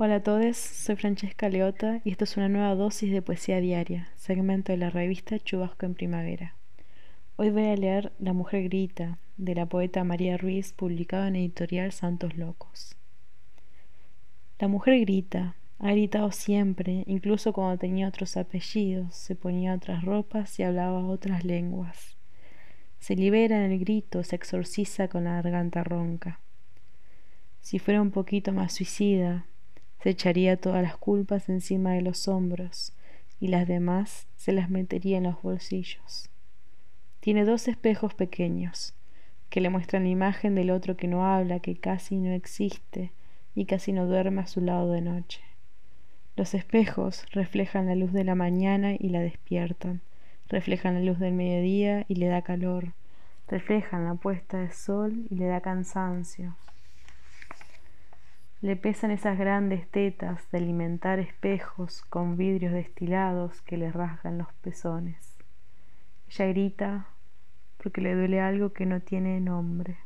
Hola a todos, soy Francesca Leota y esto es una nueva dosis de poesía diaria, segmento de la revista Chubasco en Primavera. Hoy voy a leer La Mujer Grita, de la poeta María Ruiz, publicado en editorial Santos Locos. La mujer grita, ha gritado siempre, incluso cuando tenía otros apellidos, se ponía otras ropas y hablaba otras lenguas. Se libera en el grito, se exorciza con la garganta ronca. Si fuera un poquito más suicida, se echaría todas las culpas encima de los hombros y las demás se las metería en los bolsillos. Tiene dos espejos pequeños que le muestran la imagen del otro que no habla, que casi no existe y casi no duerme a su lado de noche. Los espejos reflejan la luz de la mañana y la despiertan, reflejan la luz del mediodía y le da calor, reflejan la puesta de sol y le da cansancio. Le pesan esas grandes tetas de alimentar espejos con vidrios destilados que le rasgan los pezones. Ella grita porque le duele algo que no tiene nombre.